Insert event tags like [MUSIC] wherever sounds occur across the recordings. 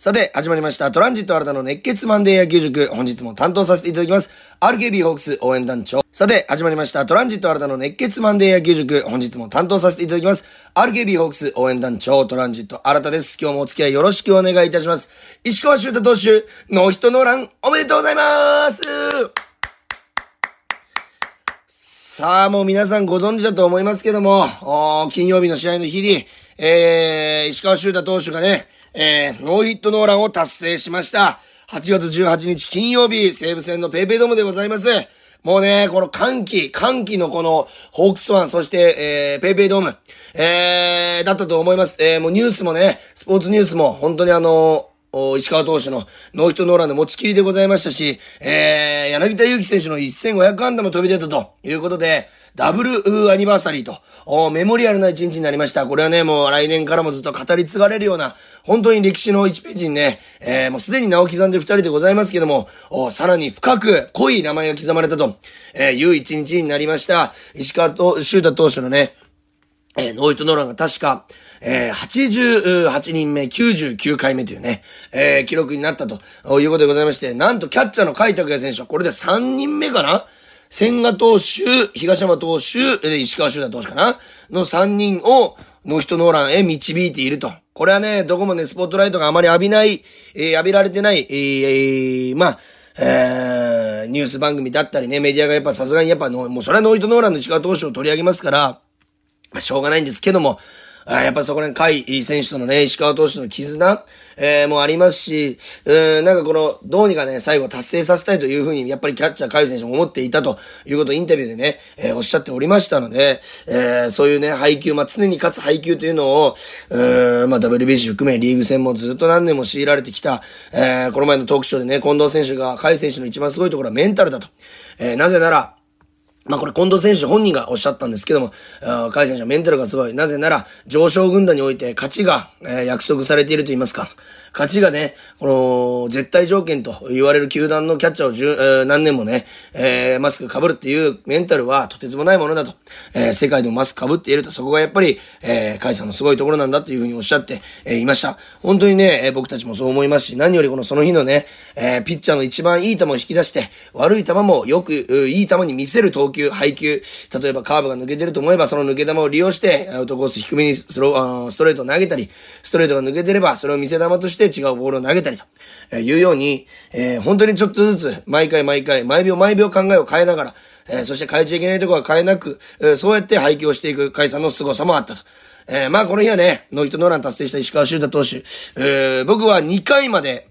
さて、始まりました。トランジット新たの熱血マンデー野球塾。本日も担当させていただきます。RKB ホークス応援団長。さて、始まりました。トランジット新たの熱血マンデー野球塾。本日も担当させていただきます。RKB ホークス応援団長、トランジット新たです。今日もお付き合いよろしくお願いいたします。石川修太投手、ノーヒットノーラン、おめでとうございますさあ、もう皆さんご存知だと思いますけども、金曜日の試合の日に、えー、石川修太投手がね、えー、ノーヒットノーランを達成しました。8月18日金曜日、西武戦のペイペイドームでございます。もうね、この歓喜、歓喜のこの、ホークスワン、そして、えー、ペイペイドーム、えー、だったと思います。えー、もうニュースもね、スポーツニュースも、本当にあの石川投手のノーヒットノーランの持ちきりでございましたし、えー、柳田悠岐選手の1500安打も飛び出たということで、ダブルアニバーサリーと、メモリアルな一日になりました。これはね、もう来年からもずっと語り継がれるような、本当に歴史の1ページにね、えー、もうすでに名を刻んで2人でございますけども、さらに深く濃い名前が刻まれたと、えー、いう一日になりました。石川と、修太投手のね、えー、ノーヒットノーランが確か、えー、88人目、99回目というね、えー、記録になったということでございまして、なんとキャッチャーの甲斐拓也選手はこれで3人目かな？千賀投手、東山投手、石川修太投手かな？の3人をノーヒトノーランへ導いていると。これはね、どこもね、スポットライトがあまり浴びない、えー、浴びられてない、えー、まあ、えー、ニュース番組だったりね、メディアがやっぱさすがにやっぱもうそれはノーヒットノーランの石川投手を取り上げますから、まあ、しょうがないんですけども、あやっぱそこら辺、甲斐選手とのね、石川投手の絆、えー、もありますし、うん、なんかこの、どうにかね、最後達成させたいというふうに、やっぱりキャッチャー甲斐選手も思っていたということをインタビューでね、えー、おっしゃっておりましたので、えー、そういうね、配球、まあ、常に勝つ配球というのを、うん、まあ、WBC 含めリーグ戦もずっと何年も強いられてきた、えー、この前のトークショーでね、近藤選手が甲斐選手の一番すごいところはメンタルだと。えー、なぜなら、まあこれ近藤選手本人がおっしゃったんですけども、甲斐選手はメンタルがすごい。なぜなら、上昇軍団において勝ちが、えー、約束されていると言いますか。勝ちがね、この、絶対条件と言われる球団のキャッチャーを十、えー、何年もね、えー、マスク被るっていうメンタルはとてつもないものだと。えー、世界でもマスク被っていると。そこがやっぱり、えー、カイさんのすごいところなんだというふうにおっしゃって、えー、いました。本当にね、えー、僕たちもそう思いますし、何よりこのその日のね、えー、ピッチャーの一番いい球を引き出して、悪い球もよく、いい球に見せる投球、配球。例えばカーブが抜けてると思えば、その抜け球を利用して、アウトコース低めにスロー、あストレートを投げたり、ストレートが抜けてれば、それを見せ球として違うボールを投げたりと、えいうように、えー、本当にちょっとずつ、毎回毎回、毎秒毎秒考えを変えながら、えー、そして変えちゃいけないところは変えなく、えー、そうやって廃棄をしていく解散の凄さもあったと。えー、まあこの日はね、ノーヒットノーラン達成した石川修太投手、えー、僕は2回まで、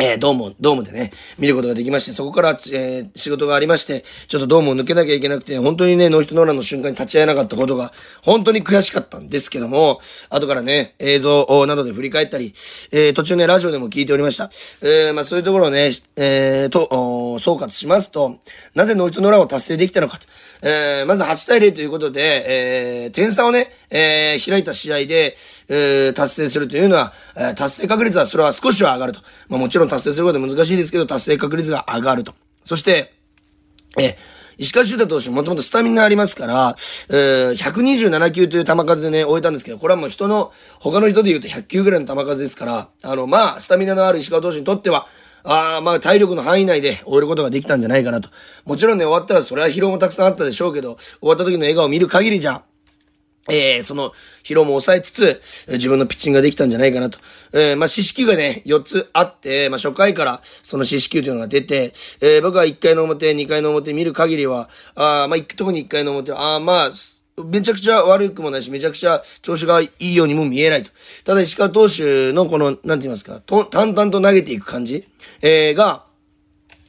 えー、ドーム、ドームでね、見ることができまして、そこから、えー、仕事がありまして、ちょっとドームを抜けなきゃいけなくて、本当にね、ノーヒットノーランの瞬間に立ち会えなかったことが、本当に悔しかったんですけども、後からね、映像などで振り返ったり、えー、途中ね、ラジオでも聞いておりました。えー、まあそういうところをね、えー、と、総括しますと、なぜノーヒットノーランを達成できたのかと。えー、まず8対0ということで、えー、点差をね、えー、開いた試合で、えー、達成するというのは、えー、達成確率はそれは少しは上がると。まあもちろん達成することは難しいですけど、達成確率が上がると。そして、えー、石川修太投手もともとスタミナありますから、えー、127球という球数でね、終えたんですけど、これはもう人の、他の人で言うと100球ぐらいの球数ですから、あの、まあ、スタミナのある石川投手にとっては、ああ、まあ体力の範囲内で終えることができたんじゃないかなと。もちろんね、終わったらそれは疲労もたくさんあったでしょうけど、終わった時の笑顔を見る限りじゃ、えー、その疲労も抑えつつ、自分のピッチングができたんじゃないかなと。えー、まあ、四死球がね、4つあって、まあ、初回からその四死球というのが出て、えー、僕は1回の表、2回の表見る限りは、ああまあ、特に1回の表は、あまあ、めちゃくちゃ悪くもないし、めちゃくちゃ調子がいいようにも見えないと。ただ石川投手のこの、なんて言いますか、と淡々と投げていく感じ、えー、が、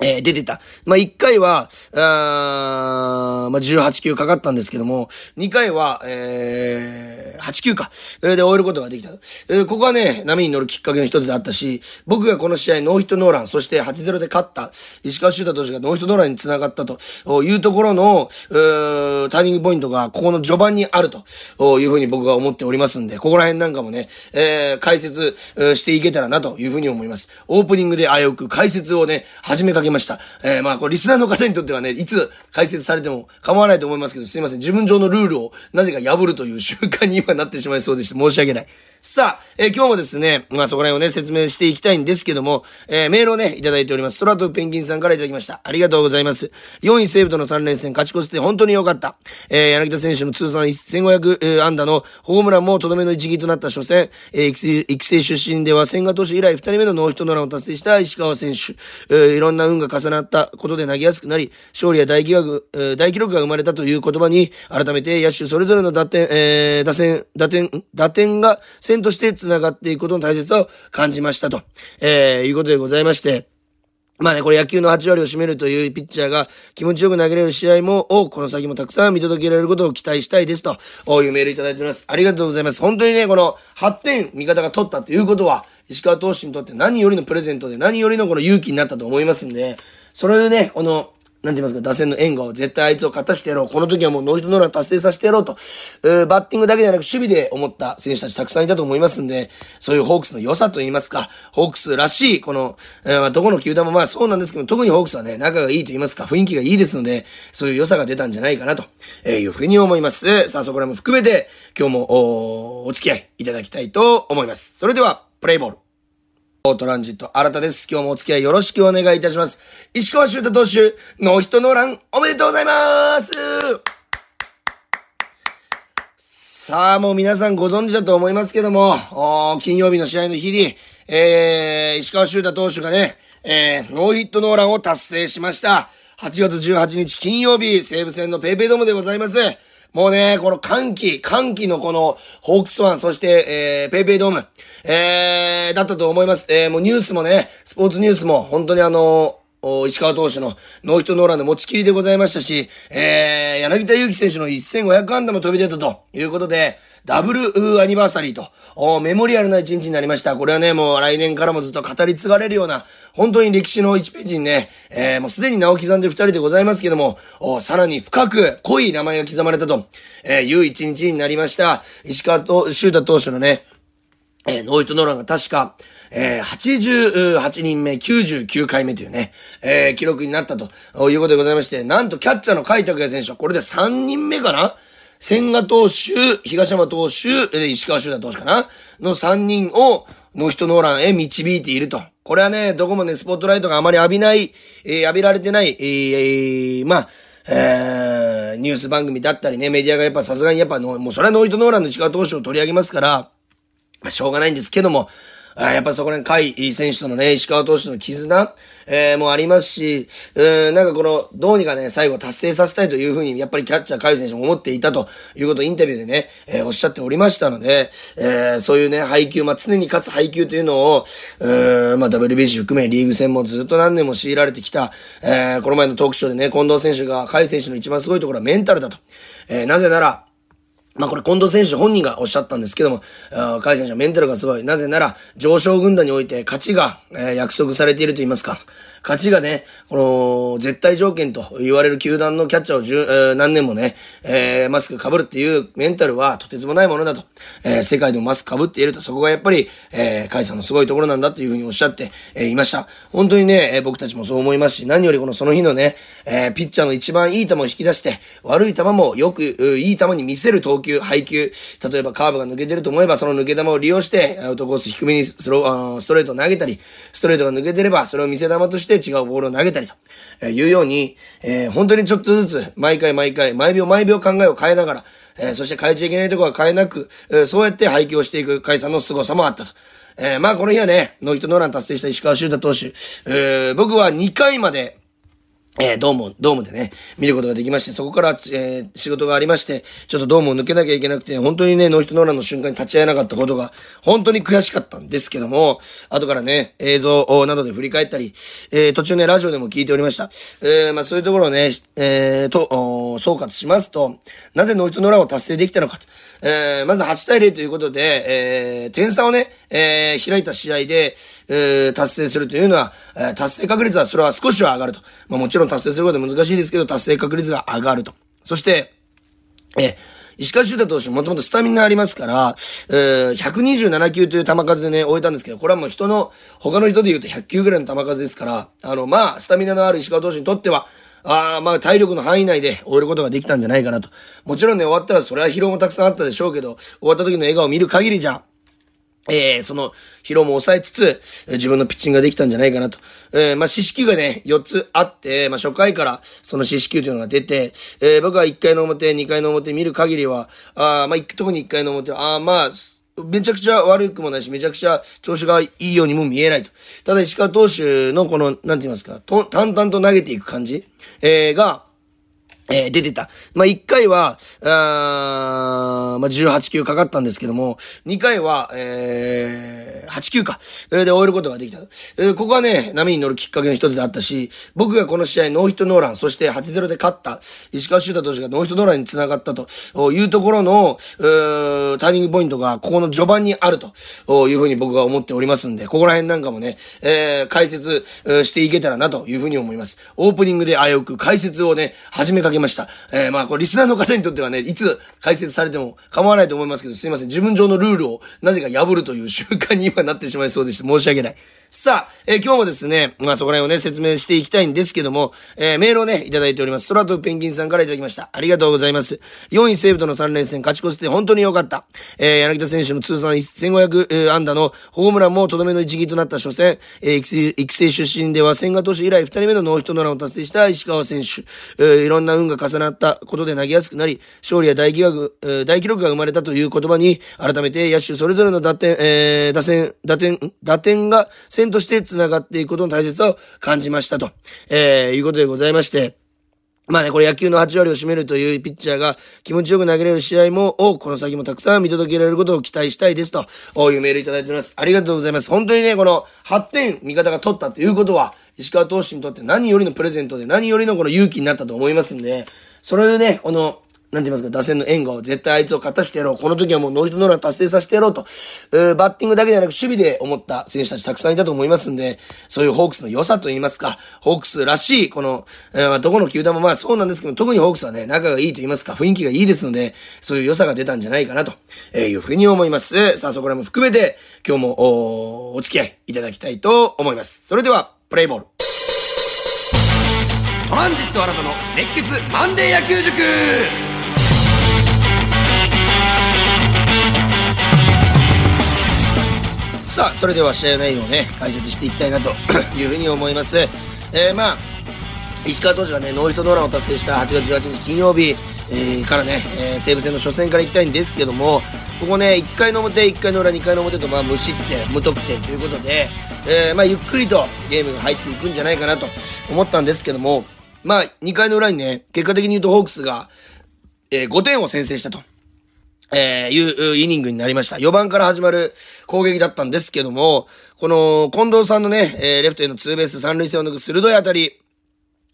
えー、出てた。まあ、1回は、あまあ、18球かかったんですけども、2回は、えー、8球か。えー、で終えることができた。えー、ここはね、波に乗るきっかけの一つであったし、僕がこの試合ノーヒットノーラン、そして8-0で勝った、石川修太投手がノーヒットノーランに繋がったというところの、ターニングポイントが、ここの序盤にあるというふうに僕は思っておりますんで、ここら辺なんかもね、えー、解説していけたらなというふうに思います。オープニングで危うく解説をね、始めかけげました。えー、まあ、これリスナーの方にとってはね、いつ解説されても構わないと思いますけど、すいません。自分上のルールをなぜか破るという習慣に今なってしまいそうでして、申し訳ない。さあ、えー、今日もですね、まあそこら辺をね、説明していきたいんですけども、えー、メールをね、いただいております。空飛ぶペンギンさんからいただきました。ありがとうございます。4位西武との3連戦勝ち越して本当に良かった。えー、柳田選手の通算1500、えー、安打のホームランもとどめの一撃となった初戦、えー、育成育成出身では千賀投手以来2人目のノーヒットノーランを達成した石川選手、えー、いろんな運が重なったことで投げやすくなり、勝利や大記録、大記録が生まれたという言葉に、改めて野手それぞれの打点、えー、打線、打点、打点が線として繋がっていくことの大切さを感じましたと、えー、いうことでございまして、まあね、これ野球の8割を占めるというピッチャーが気持ちよく投げれる試合も、をこの先もたくさん見届けられることを期待したいですと、いうメールいただいております。ありがとうございます。本当にね、この8点味方が取ったということは、石川投手にとって何よりのプレゼントで何よりのこの勇気になったと思いますんで、それでね、この、なんて言いますか、打線の援護を絶対あいつを勝たしてやろう。この時はもうノーヒットノーラン達成させてやろうと、えー、バッティングだけではなく守備で思った選手たちたくさんいたと思いますんで、そういうホークスの良さと言いますか、ホークスらしい、この、えー、どこの球団もまあそうなんですけど、特にホークスはね、仲がいいと言いますか、雰囲気がいいですので、そういう良さが出たんじゃないかなと、えー、いうふうに思います。さあ、そこらも含めて、今日もお、お付き合いいただきたいと思います。それでは、プレイボール。トランジット新田です。今日もお付き合いよろしくお願いいたします。石川修太投手、ノーヒットノーラン、おめでとうございますさあ、もう皆さんご存知だと思いますけども、金曜日の試合の日に、えー、石川修太投手がね、えー、ノーヒットノーランを達成しました。8月18日金曜日、西武戦のペイペイドームでございます。もうね、この歓喜、歓喜のこの、ホークスワン、そして、えー、ペイペイドーム、えー、だったと思います。えー、もうニュースもね、スポーツニュースも、本当にあの石川投手のノーヒットノーランで持ちきりでございましたし、えー、柳田悠岐選手の1500安打も飛び出たということで、ダブルアニバーサリーと、メモリアルな一日になりました。これはね、もう来年からもずっと語り継がれるような、本当に歴史の1ページにね、えー、もうすでに名を刻んで2人でございますけども、さらに深く濃い名前が刻まれたと、えー、いう一日になりました。石川と、修太投手のね、えー、ノーヒットノーランが確か、えー、88人目、99回目というね、えー、記録になったということでございまして、なんとキャッチャーの甲斐拓也選手はこれで3人目かな？千賀投手、東山投手、石川修太投手かな？の3人をノーヒットノーランへ導いていると。これはね、どこもね、スポットライトがあまり浴びない、えー、浴びられてない、えー、まあ、えー、ニュース番組だったりね、メディアがやっぱさすがにやっぱもうそれはノーヒットノーランの石川投手を取り上げますから、まあ、しょうがないんですけども、あやっぱそこら辺、甲斐選手とのね、石川投手の絆、えー、もありますし、うん、なんかこの、どうにかね、最後達成させたいというふうに、やっぱりキャッチャー甲斐選手も思っていたということをインタビューでね、えー、おっしゃっておりましたので、えー、そういうね、配球、まあ、常に勝つ配球というのを、うん、まあ、WBC 含めリーグ戦もずっと何年も強いられてきた、えー、この前のトークショーでね、近藤選手が甲斐選手の一番すごいところはメンタルだと。えー、なぜなら、まあこれ近藤選手本人がおっしゃったんですけども、甲斐選手はメンタルがすごい。なぜなら、上昇軍団において勝ちが、えー、約束されていると言いますか。勝ちがね、この、絶対条件と言われる球団のキャッチャーを十、何年もね、えー、マスク被るっていうメンタルはとてつもないものだと。えー、世界でもマスク被っていると、そこがやっぱり、えー、カイさんのすごいところなんだというふうにおっしゃって、えー、いました。本当にね、えー、僕たちもそう思いますし、何よりこのその日のね、えー、ピッチャーの一番いい球を引き出して、悪い球もよく、いい球に見せる投球、配球、例えばカーブが抜けてると思えば、その抜け球を利用して、アウトコース低めにスロー、ストレートを投げたり、ストレートが抜けてれば、それを見せ球として違うボールを投げたりと、えいうように、えー、本当にちょっとずつ、毎回毎回、毎秒毎秒考えを変えながら、えー、そして変えちゃいけないところは変えなく、えー、そうやって廃棄をしていく解散の凄さもあったと。えー、まあこの日はね、ノイトノーラン達成した石川修太投手、えー、僕は2回まで、えー、ドーム、ドームでね、見ることができまして、そこから、えー、仕事がありまして、ちょっとドームを抜けなきゃいけなくて、本当にね、ノーヒットノーランの瞬間に立ち会えなかったことが、本当に悔しかったんですけども、後からね、映像などで振り返ったり、えー、途中ね、ラジオでも聞いておりました。え、まあそういうところをね、えと、総括しますと、なぜノーヒットノランを達成できたのかと。えー、まず8対0ということで、えー、点差をね、えー、開いた試合で、えー、達成するというのは、えー、達成確率はそれは少しは上がると。まあもちろん達成することは難しいですけど、達成確率が上がると。そして、えー、石川修太投手もともとスタミナありますから、えー、127球という球数でね、終えたんですけど、これはもう人の、他の人で言うと100球ぐらいの球数ですから、あの、まあ、スタミナのある石川投手にとっては、ああ、まあ体力の範囲内で終えることができたんじゃないかなと。もちろんね、終わったらそれは疲労もたくさんあったでしょうけど、終わった時の笑顔を見る限りじゃ、えー、その疲労も抑えつつ、自分のピッチングができたんじゃないかなと。えー、まあ、四死球がね、4つあって、まあ、初回からその四死球というのが出て、えー、僕は1回の表、2回の表見る限りは、あまあ、特に1回の表は、あまあ、めちゃくちゃ悪くもないし、めちゃくちゃ調子がいいようにも見えないと。ただ石川投手のこの、なんて言いますか、と淡々と投げていく感じ、えー、が、えー、出てた。まあ、1回は、あまあ、18球かかったんですけども、2回は、えー、8球か。えー、で終えることができた。えー、ここはね、波に乗るきっかけの一つであったし、僕がこの試合ノーヒットノーラン、そして8-0で勝った、石川修太投手がノーヒットノーランに繋がったというところの、ターニングポイントが、ここの序盤にあるというふうに僕は思っておりますんで、ここら辺なんかもね、えー、解説していけたらなというふうに思います。オープニングで危うく解説をね、始めかけました。えー、まあ、これリスナーの方にとってはね、いつ解説されても構わないと思いますけど、すいません。自分上のルールをなぜか破るという習慣に今なってしまいそうでして、申し訳ない。さあ、えー、今日もですね、まあそこら辺をね、説明していきたいんですけども、えー、メールをね、いただいております。空飛ぶペンギンさんからいただきました。ありがとうございます。4位西武との3連戦勝ち越せて本当に良かった。えー、柳田選手の通算1500、え、安打のホームランもとどめの一撃となった初戦、えー、育成育成出身では千賀投手以来2人目のノーヒットノーランを達成した石川選手。えー、いろんな運が重なったことで投げやすくなり、勝利や大記録、大記録が生まれたという言葉に、改めて野手それぞれの打点、えー、打線、打点、打点が線として繋がっていくことの大切さを感じましたと、えー、いうことでございまして、まあね、これ野球の8割を占めるというピッチャーが気持ちよく投げれる試合も、をこの先もたくさん見届けられることを期待したいですと、いうメールいただいております。ありがとうございます。本当にね、この8点味方が取ったということは、石川投手にとって何よりのプレゼントで何よりのこの勇気になったと思いますんで、それでね、この、なんて言いますか、打線の援護を絶対あいつを勝たしてやろう。この時はもうノーヒットノーラン達成させてやろうと、えー、バッティングだけではなく守備で思った選手たちたくさんいたと思いますんで、そういうホークスの良さと言いますか、ホークスらしい、この、えー、どこの球団もまあそうなんですけど、特にホークスはね、仲がいいと言いますか、雰囲気がいいですので、そういう良さが出たんじゃないかなと、えいうふうに思います。さあ、そこらも含めて、今日もお、お付き合いいただきたいと思います。それでは、プレイボール。トランジット新たの熱血マンデー野球塾さあ、それでは試合内容をね、解説していきたいなと [CLEARS THROAT] いうふうに思います。えー、まあ、石川投手がね、ノーヒットノーランを達成した8月18日金曜日、えー、からね、えー、西武戦の初戦から行きたいんですけども、ここね、1回の表、1回の裏、2回の表と、まあ、無失点、無得点ということで、えー、まあ、ゆっくりとゲームが入っていくんじゃないかなと思ったんですけども、まあ、2回の裏にね、結果的に言うとホークスが、えー、5点を先制したと。えー、いうイニングになりました。4番から始まる攻撃だったんですけども、この、近藤さんのね、えー、レフトへのツーベース三塁線を抜く鋭い当たり、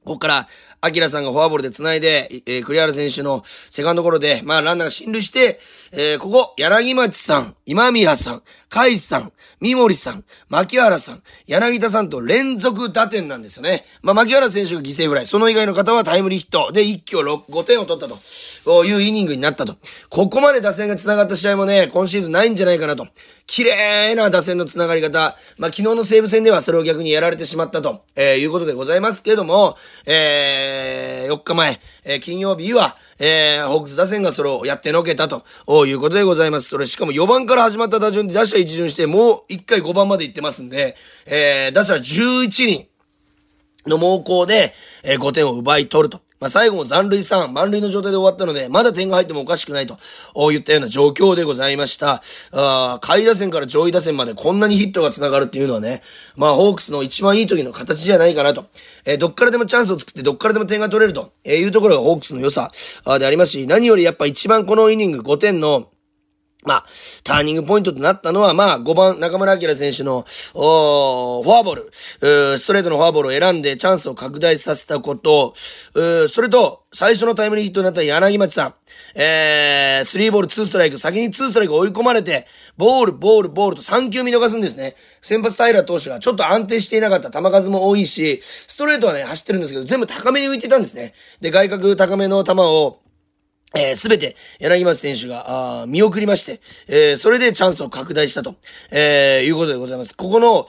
ここから、アキラさんがフォアボールで繋いで、えー、栗原選手のセカンドゴロで、まあランナーが進塁して、えー、ここ、柳町さん、今宮さん、海さん、三森さん、牧原さん、柳田さんと連続打点なんですよね。まあ牧原選手が犠牲フライ、その以外の方はタイムリーヒットで一挙6、5点を取ったというイニングになったと。ここまで打線が繋がった試合もね、今シーズンないんじゃないかなと。綺麗な打線の繋がり方。まあ昨日の西武戦ではそれを逆にやられてしまったと、えー、いうことでございますけれども、えー、4日前、えー、金曜日は、えー、ホークス打線がそれをやってのけたということでございます。それしかも4番から始まった打順で打者一巡して、もう1回5番まで行ってますんで、えー、打者11人の猛攻で、えー、5点を奪い取ると。まあ、最後も残塁3、満塁の状態で終わったので、まだ点が入ってもおかしくないと、言ったような状況でございました。あ下位打線から上位打線までこんなにヒットが繋がるっていうのはね、まあ、ホークスの一番いい時の形じゃないかなと。えー、どっからでもチャンスを作って、どっからでも点が取れると、えいうところがホークスの良さ、でありますし、何よりやっぱ一番このイニング5点の、まあ、ターニングポイントとなったのは、まあ、5番中村明選手の、おフォアボール、ストレートのフォアボールを選んでチャンスを拡大させたこと、それと、最初のタイムリーヒットになった柳町さん、えー、スリーボールツーストライク、先にツーストライク追い込まれて、ボール、ボール、ボールと3球見逃すんですね。先発平投手がちょっと安定していなかった。球数も多いし、ストレートはね、走ってるんですけど、全部高めに浮いてたんですね。で、外角高めの球を、えー、すべて柳町選手が、あ見送りまして、えー、それでチャンスを拡大したと、えー、いうことでございます。ここの、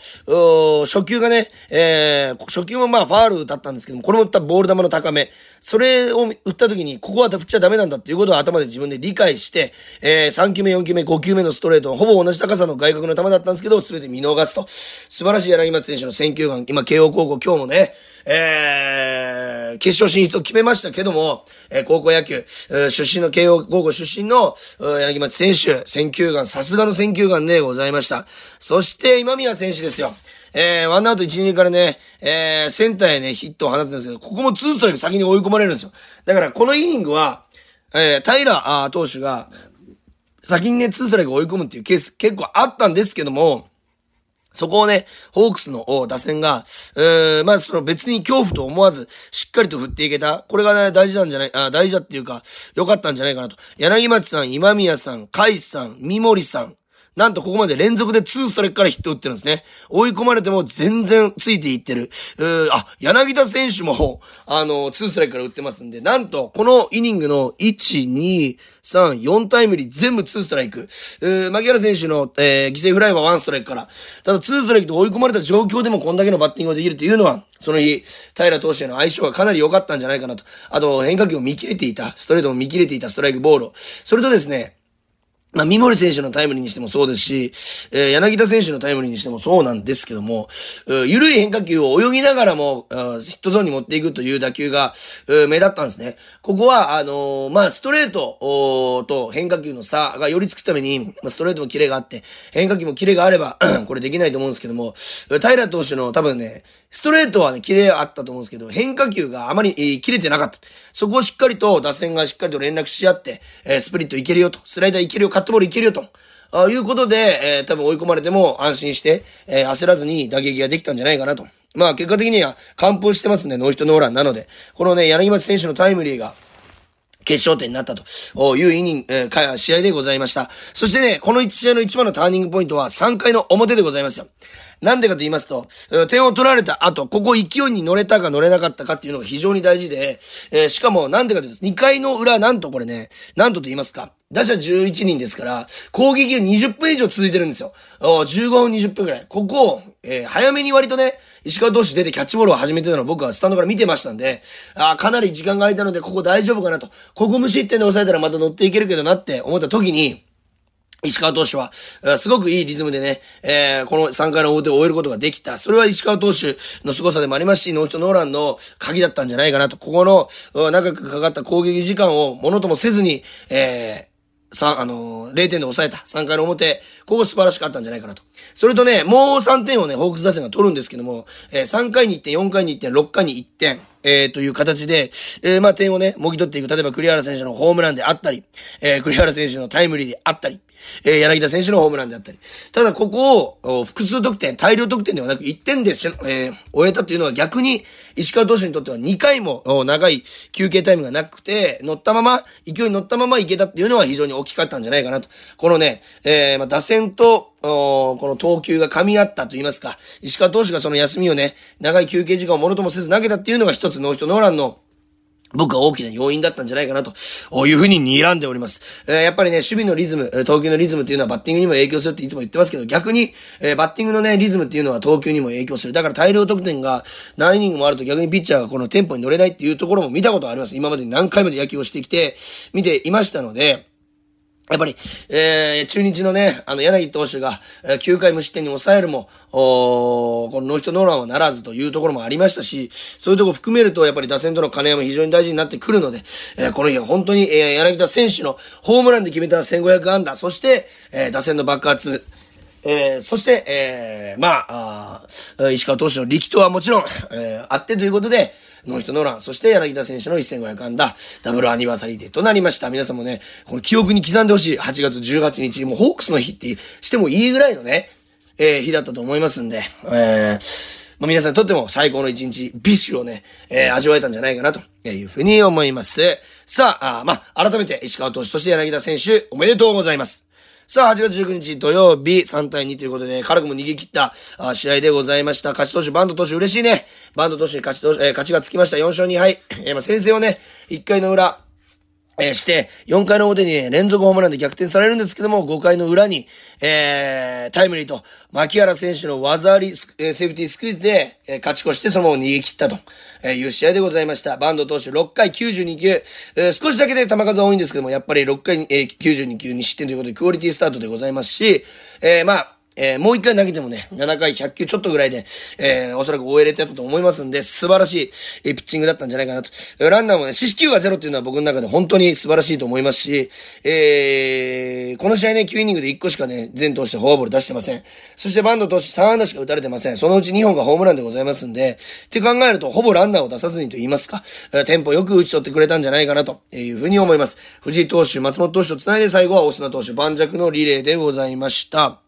初球がね、えー、初球もまあファールだったんですけども、これも打ったボール球の高め、それを打った時に、ここは振っちゃダメなんだっていうことを頭で自分で理解して、えー、3球目、4球目、5球目のストレート、ほぼ同じ高さの外角の球だったんですけど、すべて見逃すと。素晴らしい柳町選手の選球眼、今、慶応高校今日もね、えー、決勝進出を決めましたけども、えー、高校野球、出身の慶応高校出身の、柳町選手、選球眼、さすがの選球眼でございました。そして、今宮選手ですよ。えー、ワンアウト1、2からね、えー、センターへね、ヒットを放つんですけど、ここもツーストライク先に追い込まれるんですよ。だから、このイニングは、えー、平投手が、先にね、ツーストライク追い込むっていうケース結構あったんですけども、そこをね、ホークスの打線が、うー、まあその別に恐怖と思わず、しっかりと振っていけた。これがね、大事なんじゃない、あ大事だっていうか、良かったんじゃないかなと。柳町さん、今宮さん、海さん、三森さん、なんとここまで連続で2ストライクからヒット打ってるんですね。追い込まれても全然ついていってる。うあ、柳田選手も、あの、2ストライクから打ってますんで、なんと、このイニングの1、2、3、4タイムリー全部2ストライク。う牧原選手の、えー、犠牲フライは1ストライクから。ただ2ストライクと追い込まれた状況でもこんだけのバッティングができるというのは、その日、平投手への相性がかなり良かったんじゃないかなと。あと、変化球を見切れていた、ストレートも見切れていたストライクボール。それとですね、まあ、三森選手のタイムリーにしてもそうですし、えー、柳田選手のタイムリーにしてもそうなんですけども、緩い変化球を泳ぎながらも、ヒットゾーンに持っていくという打球が、目立ったんですね。ここは、あのー、まあ、ストレートと変化球の差が寄りつくために、まあ、ストレートもキレがあって、変化球もキレがあれば [CLEARS THROAT] これできないと思うんですけども、平投手の多分ね、ストレートはね、キレあったと思うんですけど、変化球があまり、えー、切れてなかった。そこをしっかりと、打線がしっかりと連絡し合って、えー、スプリットいけるよと、スライダーいけるよ、カットボールいけるよと、あいうことで、えー、多分追い込まれても安心して、えー、焦らずに打撃ができたんじゃないかなと。まあ、結果的には完封してますね、ノーヒットノーランなので、このね、柳町選手のタイムリーが、決勝点になったというイニング、えー、試合でございました。そしてね、この1試合の一番のターニングポイントは3回の表でございますよ。なんでかと言いますと、点を取られた後、ここ勢いに乗れたか乗れなかったかっていうのが非常に大事で、えー、しかもなんでかと言いうと、2回の裏、なんとこれね、なんとと言いますか、打者11人ですから、攻撃が20分以上続いてるんですよ。15分20分くらい。ここを、えー、早めに割とね、石川投手出てキャッチボールを始めてたのを僕はスタンドから見てましたんで、あかなり時間が空いたので、ここ大丈夫かなと。ここ無失点で抑えたらまた乗っていけるけどなって思った時に、石川投手は、すごくいいリズムでね、えー、この3回の表を終えることができた。それは石川投手の凄さでもありますし、ノーヒットノーランの鍵だったんじゃないかなと。ここの、長くかかった攻撃時間をものともせずに、えー、三、あのー、0点で抑えた。3回の表。ここ素晴らしかったんじゃないかなと。それとね、もう3点をね、ホークス打線が取るんですけども、えー、3回に1点、4回に1点、6回に1点、えー、という形で、えー、まあ、点をね、もぎ取っていく。例えば、栗原選手のホームランであったり、えー、栗原選手のタイムリーであったり、えー、柳田選手のホームランであったり。ただ、ここを、複数得点、大量得点ではなく1点でし、えー、終えたというのは逆に、石川投手にとっては2回も長い休憩タイムがなくて、乗ったまま、勢いに乗ったままいけたっていうのは非常に大きかったんじゃないかなと。このね、えー、まあ、打線と、この投球が噛み合ったと言いますか、石川投手がその休みをね、長い休憩時間をものともせず投げたっていうのが一つノーヒットノーランの僕は大きな要因だったんじゃないかなというふうに睨んでおります。えー、やっぱりね、守備のリズム、投球のリズムっていうのはバッティングにも影響するっていつも言ってますけど、逆に、えー、バッティングのね、リズムっていうのは投球にも影響する。だから大量得点が何イニングもあると逆にピッチャーがこのテンポに乗れないっていうところも見たことあります。今まで何回まで野球をしてきて、見ていましたので、やっぱり、えー、中日のね、あの、柳投手が、えー、9回無失点に抑えるも、おこのノーヒットノーランはならずというところもありましたし、そういうところ含めると、やっぱり打線との兼ね合いも非常に大事になってくるので、えー、この日は本当に、えー、柳田選手のホームランで決めた1500安打、そして、えー、打線の爆発、えー、そして、えー、まあ、あ石川投手の力投はもちろん、えー、あってということで、ノーヒットノーラン、そして柳田選手の1500安打、ダブルアニバーサリーデーとなりました。皆さんもね、この記憶に刻んでほしい8月18日、もうホークスの日ってしてもいいぐらいのね、えー、日だったと思いますんで、えー、まあ、皆さんにとっても最高の一日、ビッシュをね、えー、味わえたんじゃないかなというふうに思います。さあ、あまあ、改めて石川投手、そして柳田選手、おめでとうございます。さあ、8月19日土曜日3対2ということで、軽くも逃げ切った試合でございました。勝ち投手、バンド投手嬉しいね。バンド投手に勝ち投手、えー、勝ちがつきました。4勝2敗。えー、まあ先制をね、1回の裏、えー、して、4回の表に、ね、連続ホームランで逆転されるんですけども、5回の裏に、えー、タイムリーと、牧原選手の技あり、えー、セーフティースクイズで、えー、勝ち越してそのまま逃げ切ったと、えいう試合でございました。バンド投手6回92球、えー、少しだけで球数は多いんですけども、やっぱり6回に、えー、92球に失点ということで、クオリティスタートでございますし、えー、まあ、えー、もう一回投げてもね、7回100球ちょっとぐらいで、えー、おそらく終えれてたと思いますんで、素晴らしい、えー、ピッチングだったんじゃないかなと。ランナーもね、四死球がゼロっていうのは僕の中で本当に素晴らしいと思いますし、えー、この試合ね、9イニングで1個しかね、全投手フォアボール出してません。そしてバンド投手3安打しか打たれてません。そのうち2本がホームランでございますんで、って考えると、ほぼランナーを出さずにと言いますか、テンポよく打ち取ってくれたんじゃないかなというふうに思います。藤井投手、松本投手と繋いで最後はオスナ投手、盤石のリレーでございました。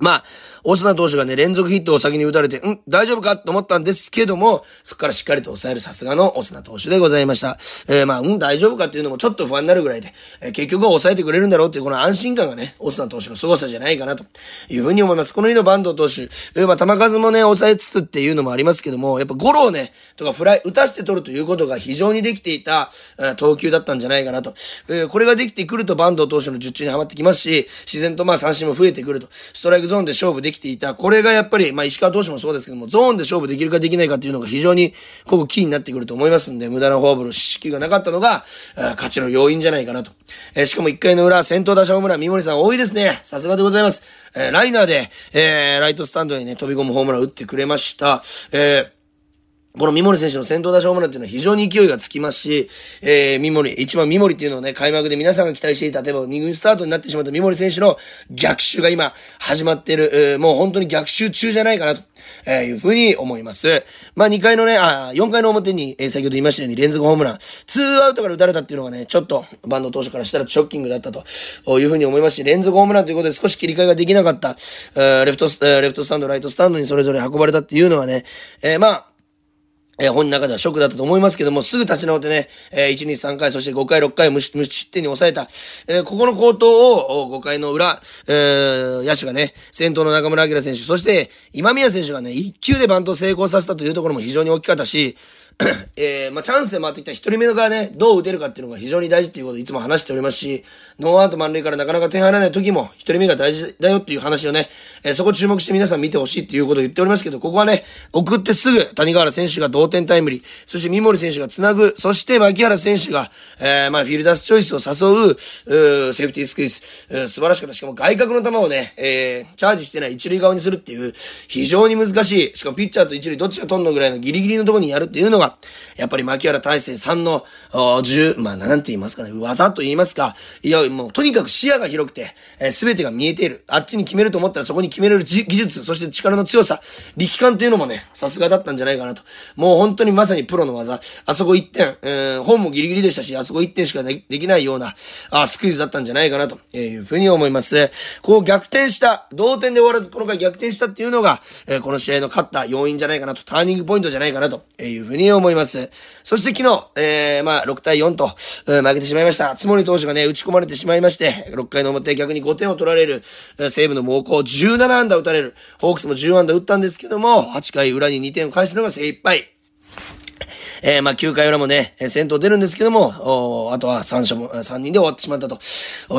まあ、オスナ投手がね、連続ヒットを先に打たれて、ん大丈夫か？と思ったんですけども、そこからしっかりと抑えるさすがのオスナ投手でございました。えー、まあ、うん、大丈夫かっていうのもちょっと不安になるぐらいで、えー、結局は抑えてくれるんだろうっていうこの安心感がね、オスナ投手の凄さじゃないかなというふうに思います。この日のバンド投手、えー、まあ、球数もね、抑えつつっていうのもありますけども、やっぱゴロをね、とかフライ、打たして取るということが非常にできていた、えー、投球だったんじゃないかなと。えー、これができてくるとバンド投手の術中にはまってきますし、自然とまあ三振も増えてくると。ストライクゾーンで勝負できていた。これがやっぱり、まあ、石川投手もそうですけども、ゾーンで勝負できるかできないかっていうのが非常に、ここキーになってくると思いますんで、無駄なフォアボール、四球がなかったのが、勝ちの要因じゃないかなと。えー、しかも1回の裏、先頭打者ホームラン、三森さん多いですね。さすがでございます。えー、ライナーで、えー、ライトスタンドにね、飛び込むホームラン打ってくれました。えー、この三森選手の先頭打者ホームランっていうのは非常に勢いがつきますし、えー、三森、一番三森っていうのをね、開幕で皆さんが期待していた、例えば2軍スタートになってしまった三森選手の逆襲が今始まってる、えー、もう本当に逆襲中じゃないかなと。えー、いうふうに思います。まあ、2回のね、あ、4回の表に、えー、先ほど言いましたように連続ホームラン、2アウトから打たれたっていうのがね、ちょっと、バンド当初からしたらショッキングだったというふうに思いますし、連続ホームランということで少し切り替えができなかった、えー、レフト、えー、レフトスタンド、ライトスタンドにそれぞれ運ばれたっていうのはね、えー、まあ、えー、本人の中ではショックだったと思いますけども、すぐ立ち直ってね、えー、1、2、3回、そして5回、6回無失点に抑えた、えー、ここの高騰を5回の裏、えー、野手がね、先頭の中村明選手、そして今宮選手がね、1球でバント成功させたというところも非常に大きかったし、えー、まあ、チャンスで回ってきた一人目がね、どう打てるかっていうのが非常に大事っていうことをいつも話しておりますし、ノーアウト満塁からなかなか点入らない時も、一人目が大事だよっていう話をね、えー、そこ注目して皆さん見てほしいっていうことを言っておりますけど、ここはね、送ってすぐ谷川原選手が同点タイムリー、そして三森選手が繋ぐ、そして牧原選手が、えー、まあ、フィールダースチョイスを誘う、うセーフティースクイズ、素晴らしかった。しかも外角の球をね、えー、チャージしてない一塁側にするっていう、非常に難しい、しかもピッチャーと一塁どっちが取んのぐらいのギリギリのところにやるっていうのが、やっぱり牧原大成さんの、十、まあ、なんて言いますかね、技と言いますか、いや、もう、とにかく視野が広くて、す、え、べ、てが見えている。あっちに決めると思ったらそこに決めれる技術、そして力の強さ、力感というのもね、さすがだったんじゃないかなと。もう本当にまさにプロの技。あそこ1点、えー、本もギリギリでしたし、あそこ1点しかできないような、あスクイズだったんじゃないかなとえいうふうに思います。こう逆転した、同点で終わらずこの回逆転したっていうのが、えー、この試合の勝った要因じゃないかなと、ターニングポイントじゃないかなというふうに思います。思いますそして昨日、えー、まあ、6対4と、えー、負けてしまいました。つもり投手がね、打ち込まれてしまいまして、6回の表逆に5点を取られる、西武の猛攻17安打打たれる。ホークスも10安打打ったんですけども、8回裏に2点を返すのが精一杯。えー、まあ、9回裏もね、先頭出るんですけども、おあとは3勝も、3人で終わってしまったと、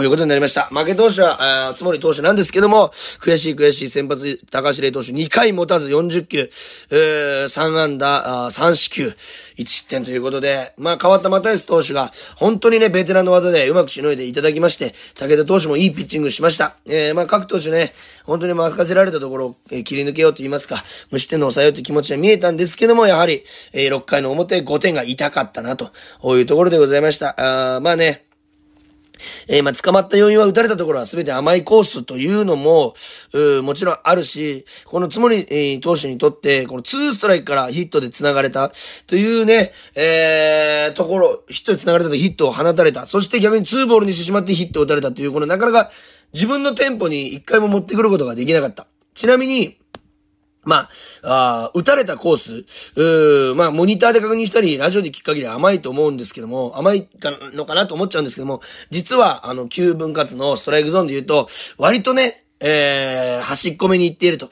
いうことになりました。負け投手は、つもり投手なんですけども、悔しい悔しい先発、高橋礼投手2回持たず40球、えー、3安打、3四球、1失点ということで、まあ、変わった又吉投手が、本当にね、ベテランの技でうまくしのいでいただきまして、武田投手もいいピッチングしました。えー、まあ、各投手ね、本当に任せられたところを、え、切り抜けようと言いますか、無失点の抑えようという気持ちは見えたんですけども、やはり、えー、6回の表5点が痛かったな、というところでございました。あまあね、えー、まあ、捕まった要因は打たれたところは全て甘いコースというのも、うもちろんあるし、このつもり、えー、投手にとって、この2ストライクからヒットで繋がれたというね、えー、ところ、ヒットで繋がれたとヒットを放たれた。そして逆に2ボールにしてしまってヒットを打たれたという、このなかなか自分のテンポに一回も持ってくることができなかった。ちなみに、まあ、ああ打たれたコース、うーまあ、モニターで確認したり、ラジオで聞く限り甘いと思うんですけども、甘いかのかなと思っちゃうんですけども、実は、あの、9分割のストライクゾーンで言うと、割とね、えー、端っこめに行っていると。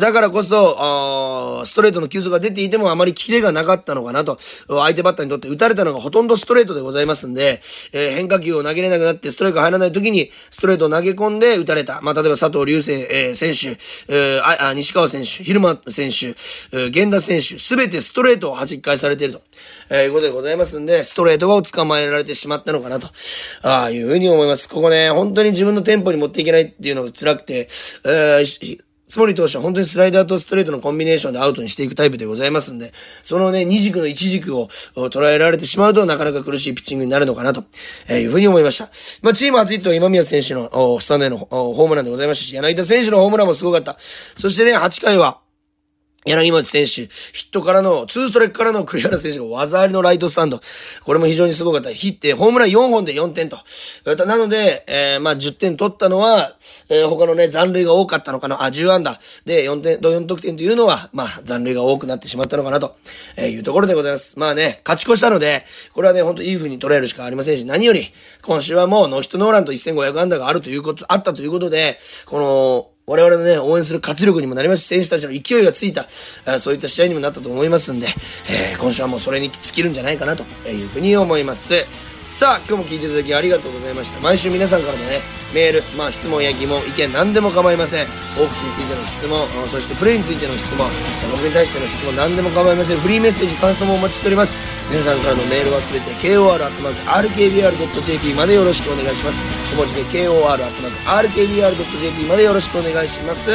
だからこそ、ストレートの球速が出ていてもあまりキレがなかったのかなと。相手バッターにとって打たれたのがほとんどストレートでございますんで、えー、変化球を投げれなくなってストライク入らない時にストレートを投げ込んで打たれた。まあ、例えば佐藤隆星、えー、選手、えー、あ、西川選手、昼間選手、えー、源田選手、すべてストレートを弾き返されていると。えー、いうことでございますんで、ストレートが捕まえられてしまったのかなと。ああいうふうに思います。ここね、本当に自分のテンポに持っていけないっていうのが辛くて、えー、つもり投手は本当にスライダーとストレートのコンビネーションでアウトにしていくタイプでございますんで、そのね、二軸の一軸を捉えられてしまうとなかなか苦しいピッチングになるのかなと、えいうふうに思いました。まあ、チーム初ヒットは今宮選手のスタンドへのホームランでございましたし、柳田選手のホームランもすごかった。そしてね、8回は、柳町選手、ヒットからの、ツーストライクからの栗原選手が技ありのライトスタンド。これも非常にすごかった。ヒット、ホームラン4本で4点と。なので、えー、まあ10点取ったのは、えー、他のね、残塁が多かったのかな。あ、10安打。で、4点、4得点というのは、まあ残塁が多くなってしまったのかなと、えー、いうところでございます。まあね、勝ち越したので、これはね、ほんといい風に捉えるしかありませんし、何より、今週はもうノーヒットノーランと1500安打があるということ、あったということで、この、我々のね、応援する活力にもなりますし、選手たちの勢いがついた、そういった試合にもなったと思いますんで、えー、今週はもうそれに尽きるんじゃないかなというふうに思います。さあ、今日も聞いていただきありがとうございました。毎週皆さんからのね、メール、まあ質問や疑問、意見何でも構いません。オークスについての質問、そしてプレイについての質問、僕に対しての質問何でも構いません。フリーメッセージ、感想もお待ちしております。皆さんからのメールはすべて kor.rkbr.jp までよろしくお願いします。小文字で kor.rkbr.jp までよろしくお願いします。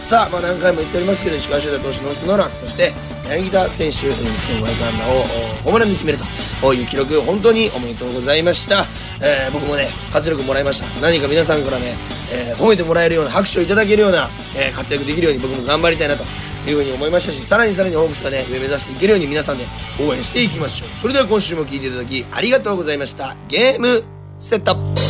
さあ、まあ何回も言っておりますけど、石川修太投手のノーラン、そして、柳田選手、1500安打をホームランに決めるという記録、本当におめでとうございました。えー、僕もね、活力もらいました。何か皆さんからね、えー、褒めてもらえるような、拍手をいただけるような、えー、活躍できるように僕も頑張りたいなというふうに思いましたし、さらにさらにホークスがね、上目指していけるように皆さんで応援していきましょう。それでは今週も聴いていただきありがとうございました。ゲームセット